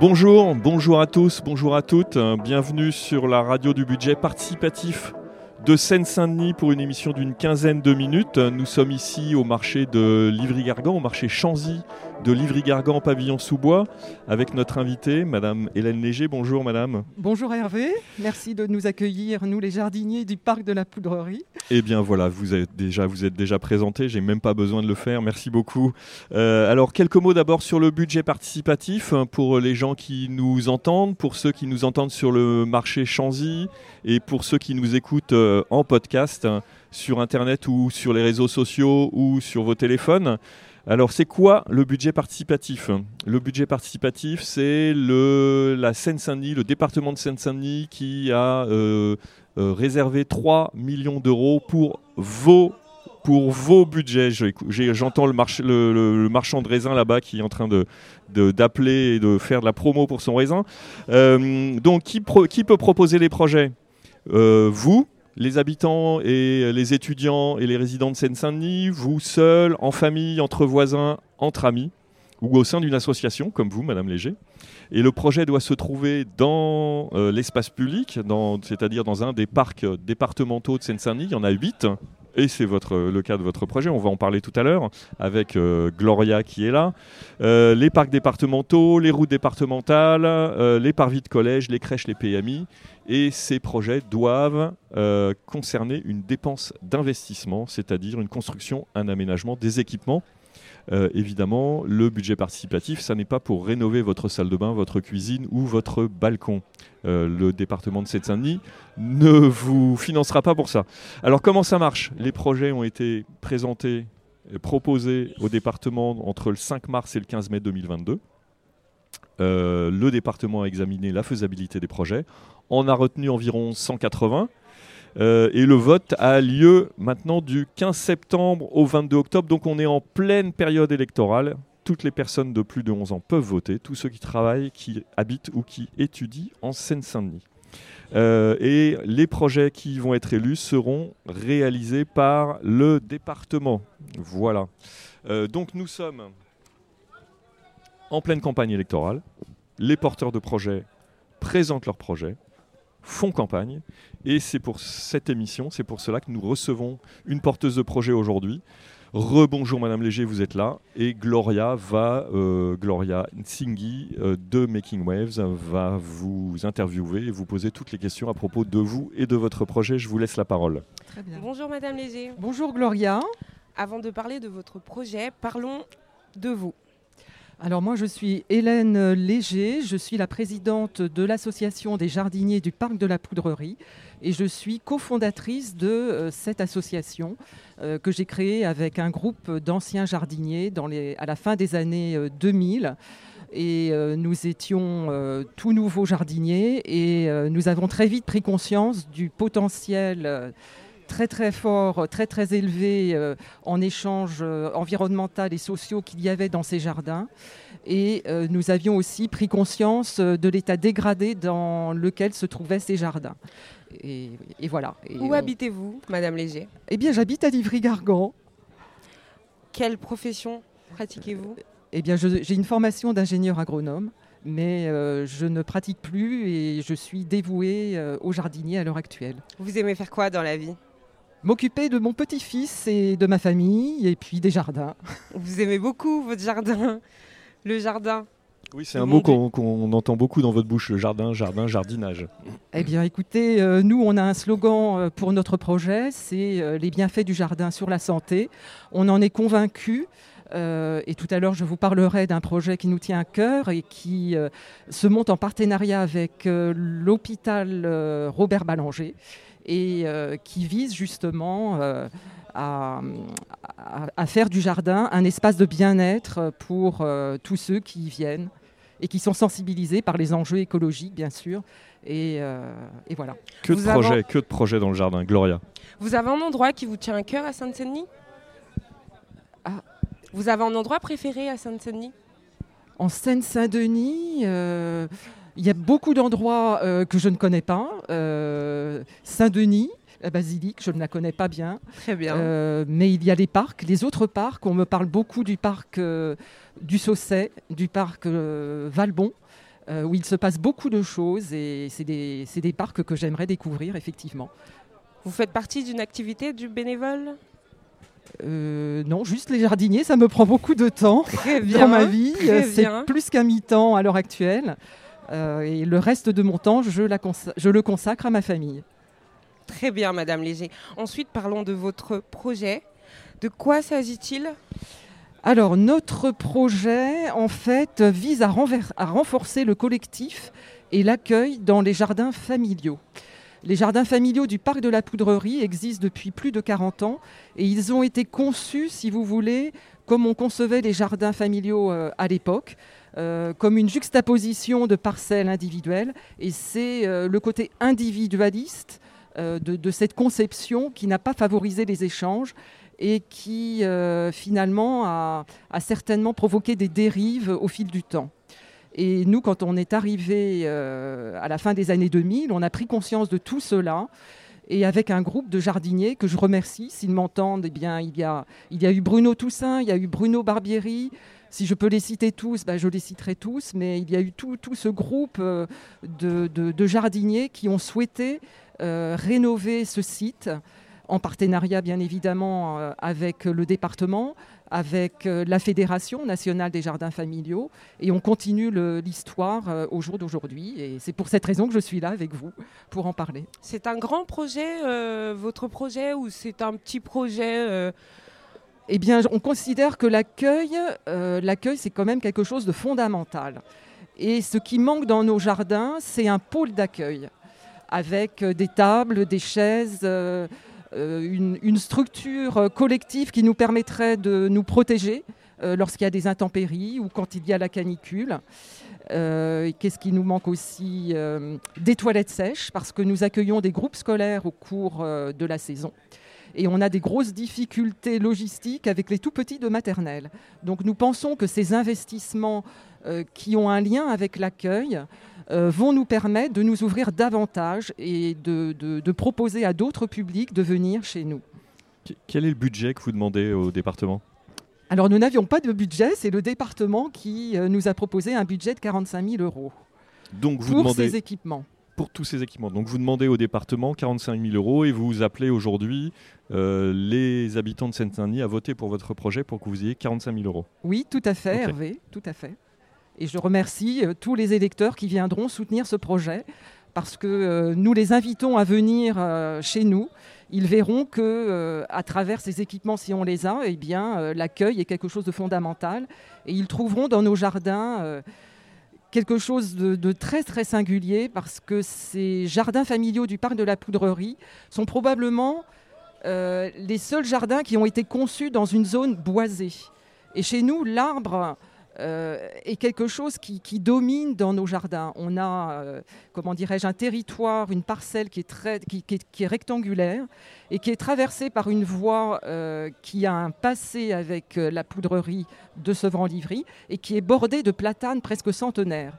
Bonjour, bonjour à tous, bonjour à toutes. Bienvenue sur la radio du budget participatif de Seine-Saint-Denis pour une émission d'une quinzaine de minutes. Nous sommes ici au marché de Livry-Gargan, au marché Chanzy de Livry-Gargan pavillon sous bois avec notre invitée, Madame Hélène Léger. Bonjour Madame. Bonjour Hervé, merci de nous accueillir, nous les jardiniers du parc de la Poudrerie. Eh bien voilà, vous êtes déjà, vous êtes déjà présenté, j'ai même pas besoin de le faire, merci beaucoup. Euh, alors quelques mots d'abord sur le budget participatif hein, pour les gens qui nous entendent, pour ceux qui nous entendent sur le marché Chanzy et pour ceux qui nous écoutent euh, en podcast hein, sur Internet ou sur les réseaux sociaux ou sur vos téléphones. Alors, c'est quoi le budget participatif? Le budget participatif, c'est la Seine-Saint-Denis, le département de Seine-Saint-Denis qui a euh, euh, réservé 3 millions d'euros pour vos pour vos budgets. J'entends le, le, marchand de raisin là-bas qui est en train d'appeler et de faire de la promo pour son raisin. Euh, donc, qui, peut proposer les projets? Vous, les habitants et les étudiants et les résidents de Seine-Saint-Denis, vous seul, en famille, entre voisins, entre amis, ou au sein d'une association comme vous, Madame Léger. Et le projet doit se trouver dans euh, l'espace public, c'est-à-dire dans un des parcs départementaux de Seine-Saint-Denis. Il y en a huit et c'est votre, le cas de votre projet, on va en parler tout à l'heure, avec euh, Gloria qui est là, euh, les parcs départementaux, les routes départementales, euh, les parvis de collège, les crèches, les PMI, et ces projets doivent concerner une dépense d'investissement, c'est-à-dire une construction, un aménagement, des équipements euh, évidemment, le budget participatif, ça n'est pas pour rénover votre salle de bain, votre cuisine ou votre balcon. Euh, le département de Seine-Saint-Denis ne vous financera pas pour ça. Alors comment ça marche? Les projets ont été présentés, proposés au département entre le 5 mars et le 15 mai 2022. Euh, le département a examiné la faisabilité des projets. On a retenu environ 180. Euh, et le vote a lieu maintenant du 15 septembre au 22 octobre. Donc on est en pleine période électorale. Toutes les personnes de plus de 11 ans peuvent voter, tous ceux qui travaillent, qui habitent ou qui étudient en Seine-Saint-Denis. Euh, et les projets qui vont être élus seront réalisés par le département. Voilà. Euh, donc nous sommes en pleine campagne électorale. Les porteurs de projets présentent leurs projets font campagne. Et c'est pour cette émission, c'est pour cela que nous recevons une porteuse de projet aujourd'hui. Rebonjour Madame Léger, vous êtes là. Et Gloria va, euh, Gloria Nsinghi euh, de Making Waves va vous interviewer et vous poser toutes les questions à propos de vous et de votre projet. Je vous laisse la parole. Bonjour Madame Léger. Bonjour Gloria. Avant de parler de votre projet, parlons de vous. Alors moi je suis Hélène Léger, je suis la présidente de l'association des jardiniers du parc de la Poudrerie et je suis cofondatrice de euh, cette association euh, que j'ai créée avec un groupe d'anciens jardiniers à la fin des années 2000 euh, et nous étions tout nouveaux jardiniers et nous avons très vite pris conscience du potentiel très très fort, très très élevé euh, en échanges euh, environnemental et sociaux qu'il y avait dans ces jardins. Et euh, nous avions aussi pris conscience de l'état dégradé dans lequel se trouvaient ces jardins. Et, voilà. Où habitez-vous, Madame Léger? Eh bien, j'habite à Livry-Gargan. Quelle profession pratiquez-vous? Eh bien, j'ai une formation d'ingénieur agronome mais je ne pratique plus et je suis dévouée aux jardiniers à l'heure actuelle. Vous aimez faire quoi dans la vie? M'occuper de mon petit-fils et de ma famille, et puis des jardins. Vous aimez beaucoup votre jardin, le jardin oui, c'est un mot qu'on entend beaucoup dans votre bouche, le jardin, jardin, jardinage. Eh bien, écoutez, euh, nous, on a un slogan euh, pour notre projet, c'est euh, les bienfaits du jardin sur la santé. On en est convaincu. et tout à l'heure, je vous parlerai d'un projet qui nous tient à cœur et qui se monte en partenariat avec l'hôpital Robert Ballanger et euh, qui vise justement euh, à, faire du jardin un espace de bien-être pour euh, tous ceux qui y viennent et qui sont sensibilisés par les enjeux écologiques, bien sûr. Et, voilà. Que de, projets, que de projets dans le jardin, Gloria Vous avez un endroit qui vous tient à cœur à Sainte-Denis ah. Vous avez un endroit préféré à Sainte-Denis En Seine-Saint-Denis il y a beaucoup d'endroits euh, que je ne connais pas. Euh, Saint-Denis, la basilique, je ne la connais pas bien. Très bien. Euh, mais il y a les parcs, les autres parcs. On me parle beaucoup du parc du Sausset, du parc Valbon. où il se passe beaucoup de choses et c'est des, des parcs que j'aimerais découvrir effectivement. Vous faites partie d'une activité du bénévole? Euh, non, juste les jardiniers, ça me prend beaucoup de temps dans ma vie. C'est plus qu'un mi-temps à l'heure actuelle. Euh, et le reste de mon temps, je, je, le consacre à ma famille. Très bien, Madame Léger. Ensuite, parlons de votre projet. De quoi s'agit-il? Alors, notre projet, en fait, vise à, à renforcer le collectif et l'accueil dans les jardins familiaux. Les jardins familiaux du parc de la Poudrerie existent depuis plus de 40 ans et ils ont été conçus, si vous voulez, comme on concevait les jardins familiaux euh, à l'époque, euh, comme une juxtaposition de parcelles individuelles. Et c'est euh, le côté individualiste de, cette conception qui n'a pas favorisé les échanges et qui finalement a, certainement provoqué des dérives au fil du temps. Et nous, quand on est arrivé euh, à la fin des années 2000, on a pris conscience de tout cela. Et avec un groupe de jardiniers que je remercie, s'ils m'entendent, eh bien, il y, a, il y a eu Bruno Toussaint, il y a eu Bruno Barbieri. Si je peux les citer tous, ben, je les citerai tous. Mais il y a eu tout, tout ce groupe euh, de, de, jardiniers qui ont souhaité euh, rénover ce site en partenariat bien évidemment avec le département, avec euh, la Fédération nationale des jardins familiaux et on continue l'histoire euh, au jour d'aujourd'hui. Et c'est pour cette raison que je suis là avec vous pour en parler. C'est un grand projet, euh, votre projet, ou c'est un petit projet Eh bien, on considère que l'accueil, l'accueil, c'est quand même quelque chose de fondamental. Et ce qui manque dans nos jardins, c'est un pôle d'accueil avec des tables, des chaises euh, une, structure collective qui nous permettrait de nous protéger euh, lorsqu'il y a des intempéries ou quand il y a la canicule. Euh, qu'est-ce qui nous manque aussi Des toilettes sèches, parce que nous accueillons des groupes scolaires au cours de la saison. Et on a des grosses difficultés logistiques avec les tout petits de maternelle. Donc nous pensons que ces investissements qui ont un lien avec l'accueil euh, vont nous permettre de nous ouvrir davantage et de, proposer à d'autres publics de venir chez nous. Quel est le budget que vous demandez au département? Alors nous n'avions pas de budget, c'est le département qui euh, nous a proposé un budget de 45 000 euros Donc vous pour demandez... ces équipements. Pour tous ces équipements. Donc vous demandez au département 45 000 euros et vous appelez aujourd'hui euh, les habitants de Seine-Saint-Denis à voter pour votre projet pour que vous ayez 45 000 euros. Oui, tout à fait, Hervé, tout à fait. Et je remercie euh, tous les électeurs qui viendront soutenir ce projet parce que euh, nous les invitons à venir euh, chez nous. Ils verront que à travers ces équipements, si on les a, eh bien l'accueil est quelque chose de fondamental et ils trouveront dans nos jardins quelque chose de, très très singulier parce que ces jardins familiaux du parc de la Poudrerie sont probablement les seuls jardins qui ont été conçus dans une zone boisée. Et chez nous, l'arbre euh, est quelque chose qui, domine dans nos jardins. On a, euh, comment dirais-je, un territoire, une parcelle qui est, très, qui, est, rectangulaire et qui est traversée par une voie euh, qui a un passé avec la poudrerie de Sevran-Livry et qui est bordée de platanes presque centenaires.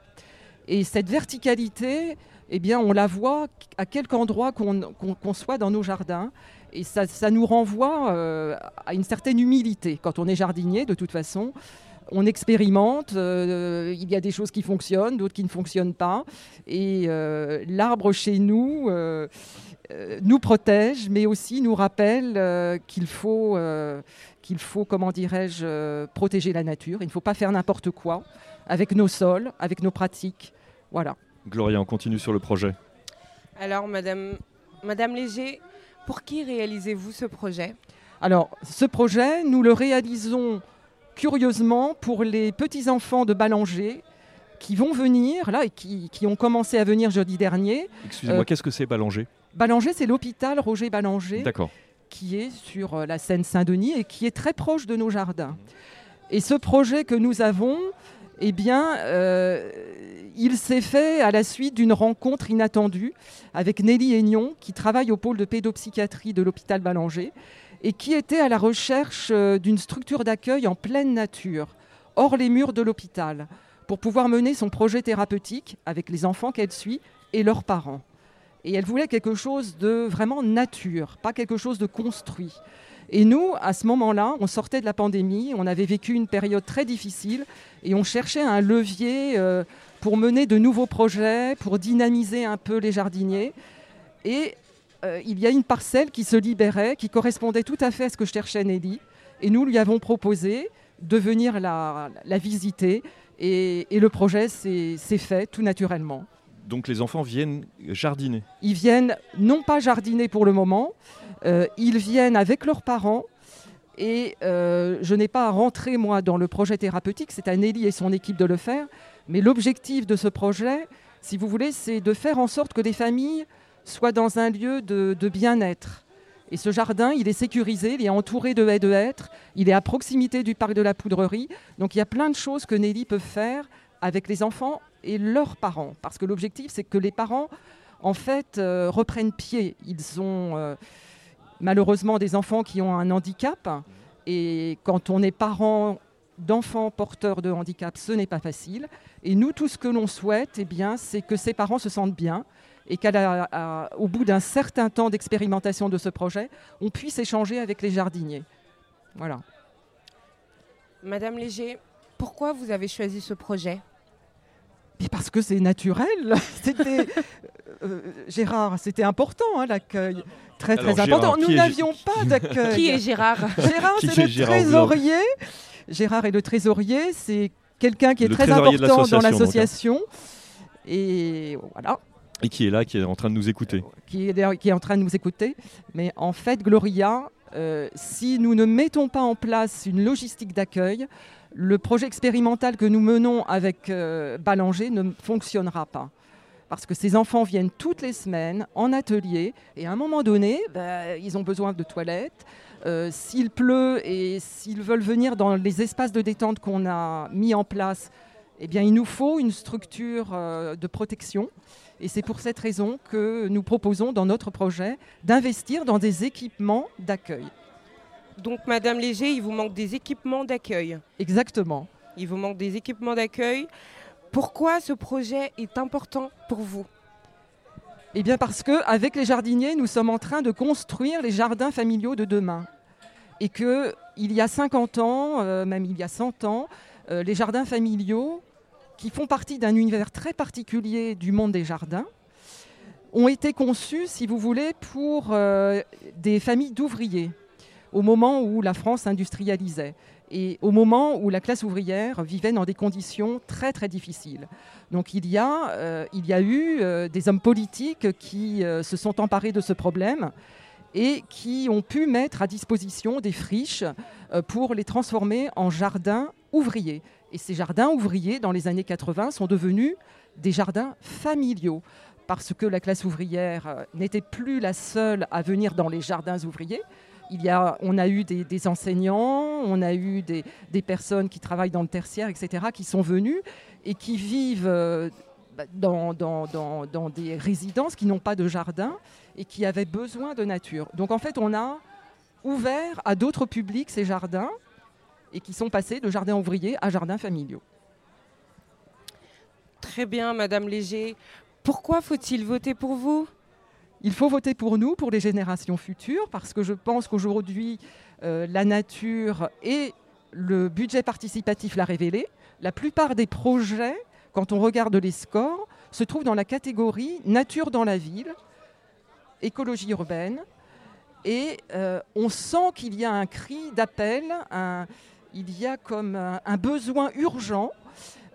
Et cette verticalité, eh bien, on la voit à quelque endroit qu'on soit dans nos jardins. Et ça nous renvoie à une certaine humilité. Quand on est jardinier, de toute façon, on expérimente, euh, il y a des choses qui fonctionnent, d'autres qui ne fonctionnent pas. Et euh, l'arbre chez nous euh, nous protège, mais aussi nous rappelle qu'il faut, qu'il faut, comment dirais-je, protéger la nature. Il ne faut pas faire n'importe quoi avec nos sols, avec nos pratiques. Voilà. Gloria, on continue sur le projet. Alors, Madame, Madame Léger, pour qui réalisez-vous ce projet? Alors, ce projet, nous le réalisons curieusement, pour les petits-enfants de Ballanger, qui vont venir, là, et qui, ont commencé à venir jeudi dernier. Excusez-moi, euh, qu'est-ce que c'est Ballanger Ballanger, c'est l'hôpital Roger Ballanger. Qui est sur euh, la Seine-Saint-Denis et qui est très proche de nos jardins. Et ce projet que nous avons, eh bien, euh, il s'est fait à la suite d'une rencontre inattendue avec Nelly Aignon, qui travaille au pôle de pédopsychiatrie de l'hôpital Ballanger et qui était à la recherche euh, d'une structure d'accueil en pleine nature, hors les murs de l'hôpital, pour pouvoir mener son projet thérapeutique avec les enfants qu'elle suit et leurs parents. Et elle voulait quelque chose de vraiment nature, pas quelque chose de construit. Et nous, à ce moment-là, on sortait de la pandémie, on avait vécu une période très difficile et on cherchait un levier euh, pour mener de nouveaux projets, pour dynamiser un peu les jardiniers. Et euh, il y a une parcelle qui se libérait, qui correspondait tout à fait à ce que cherchait Nelly. Et nous lui avons proposé de venir la, visiter. Et, le projet s'est fait tout naturellement. Donc les enfants viennent jardiner Ils viennent non pas jardiner pour le moment, euh, ils viennent avec leurs parents. Et euh, je n'ai pas à rentrer moi dans le projet thérapeutique, c'est à Nelly et son équipe de le faire. Mais l'objectif de ce projet, si vous voulez, c'est de faire en sorte que des familles soient dans un lieu de, bien-être. Et ce jardin, il est sécurisé, il est entouré de haies de hêtres, il est à proximité du parc de la Poudrerie. Donc il y a plein de choses que Nelly peut faire avec les enfants et leurs parents. Parce que l'objectif, c'est que les parents, en fait, euh, reprennent pied. Ils ont euh, malheureusement des enfants qui ont un handicap. Et quand on est parent d'enfants porteurs de handicap, ce n'est pas facile. Et nous, tout ce que l'on souhaite, eh bien, c'est que ces parents se sentent bien et qu'au bout d'un certain temps d'expérimentation de ce projet, on puisse échanger avec les jardiniers. Voilà. Madame Léger, pourquoi vous avez choisi ce projet? Parce que c'est naturel. C'était euh, Gérard, c'était important hein, l'accueil, très très important. Nous n'avions pas d'accueil. Qui est Gérard? Gérard, c'est le trésorier. Gérard est le trésorier, c'est quelqu'un qui est très important dans l'association. Et voilà. Et qui est là, qui est en train de nous écouter. Qui est, qui est en train de nous écouter. Mais en fait, Gloria, euh, si nous ne mettons pas en place une logistique d'accueil, le projet expérimental que nous menons avec euh, Ballanger ne fonctionnera pas. Parce que ces enfants viennent toutes les semaines en atelier et à un moment donné, ben, ils ont besoin de toilettes. Euh, s'il pleut et s'ils veulent venir dans les espaces de détente qu'on a mis en place, eh bien, il nous faut une structure euh, de protection. Et c'est pour cette raison que nous proposons dans notre projet d'investir dans des équipements d'accueil. Donc, Madame Léger, il vous manque des équipements d'accueil. Exactement. Il vous manque des équipements d'accueil. Pourquoi ce projet est important pour vous? Eh bien parce que avec les jardiniers, nous sommes en train de construire les jardins familiaux de demain. Et que il y a 50 ans, euh, même il y a 100 ans, euh, les jardins familiaux, qui font partie d'un univers très particulier du monde des jardins, ont été conçus, si vous voulez, pour euh, des familles d'ouvriers au moment où la France industrialisait et au moment où la classe ouvrière vivait dans des conditions très très difficiles. Donc il y a, euh, eu euh, des hommes politiques qui se sont emparés de ce problème et qui ont pu mettre à disposition des friches pour les transformer en jardins ouvriers. Et ces jardins ouvriers, dans les années 80, sont devenus des jardins familiaux parce que la classe ouvrière n'était plus la seule à venir dans les jardins ouvriers, il y a, on a eu des, enseignants, on a eu des, personnes qui travaillent dans le tertiaire, etc., qui sont venus et qui vivent euh, dans, des résidences qui n'ont pas de jardin et qui avaient besoin de nature. Donc en fait, on a ouvert à d'autres publics ces jardins et qui sont passés de jardins ouvriers à jardins familiaux. Très bien, Madame Léger. Pourquoi faut-il voter pour vous? Il faut voter pour nous, pour les générations futures, parce que je pense qu'aujourd'hui, euh, la nature et le budget participatif l'a révélé. La plupart des projets, quand on regarde les scores, se trouvent dans la catégorie nature dans la ville, écologie urbaine, et euh, on sent qu'il y a un cri d'appel, il y a comme un, besoin urgent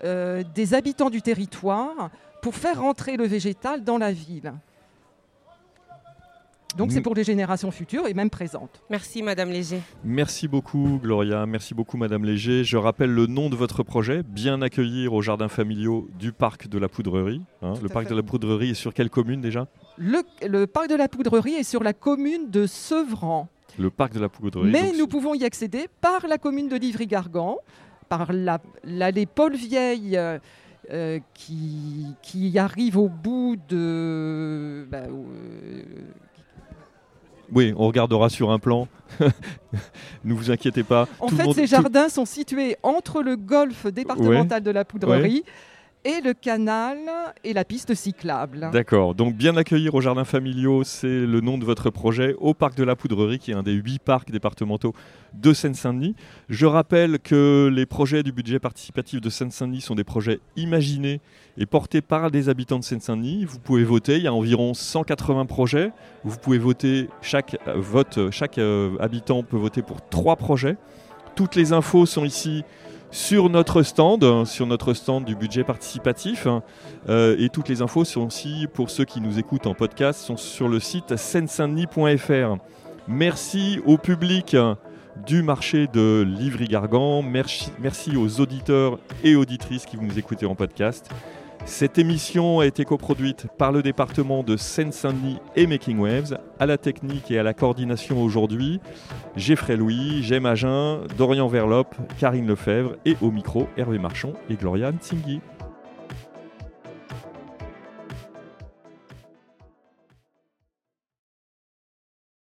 euh, des habitants du territoire pour faire rentrer le végétal dans la ville. Donc c'est pour les générations futures et même présentes. Merci Madame Léger. Merci beaucoup Gloria, merci beaucoup Madame Léger. Je rappelle le nom de votre projet, Bien accueillir aux jardins familiaux du parc de la Poudrerie. Hein. le parc de la Poudrerie est sur quelle commune déjà? Le, parc de la Poudrerie est sur la commune de Sevran. Le parc de la Poudrerie. Mais nous pouvons y accéder par la commune de Livry-Gargan, par l'allée Paul Vieille. Euh, euh, qui, qui, arrive au bout de. Bah, euh, oui, on regardera sur un plan. ne vous inquiétez pas. En fait, ces jardins sont situés entre le golfe départemental de la Poudrerie et le canal et la piste cyclable. D'accord, donc bien accueillir au jardin familiaux, c'est le nom de votre projet, au parc de la Poudrerie, qui est un des huit parcs départementaux de Seine-Saint-Denis. Je rappelle que les projets du budget participatif de Seine-Saint-Denis sont des projets imaginés et portés par des habitants de Seine-Saint-Denis. Vous pouvez voter, il y a environ 180 projets. Vous pouvez voter, chaque, euh, vote, chaque euh, habitant peut voter pour trois projets. Toutes les infos sont ici sur notre stand, hein, sur notre stand du budget participatif. Hein. Euh, et toutes les infos sont aussi, pour ceux qui nous écoutent en podcast, sont sur le site seine-saint-denis.fr. Merci au public hein, du marché de Livry-Gargan. Merci, merci aux auditeurs et auditrices qui vous nous écoutez en podcast. Cette émission a été coproduite par le département de Seine-Saint-Denis et Making Waves, à la technique et à la coordination aujourd'hui, Geoffrey Louis, Jem Agen, Dorian Verlope, Karine Lefebvre et au micro Hervé Marchand et Gloriane Tsingui.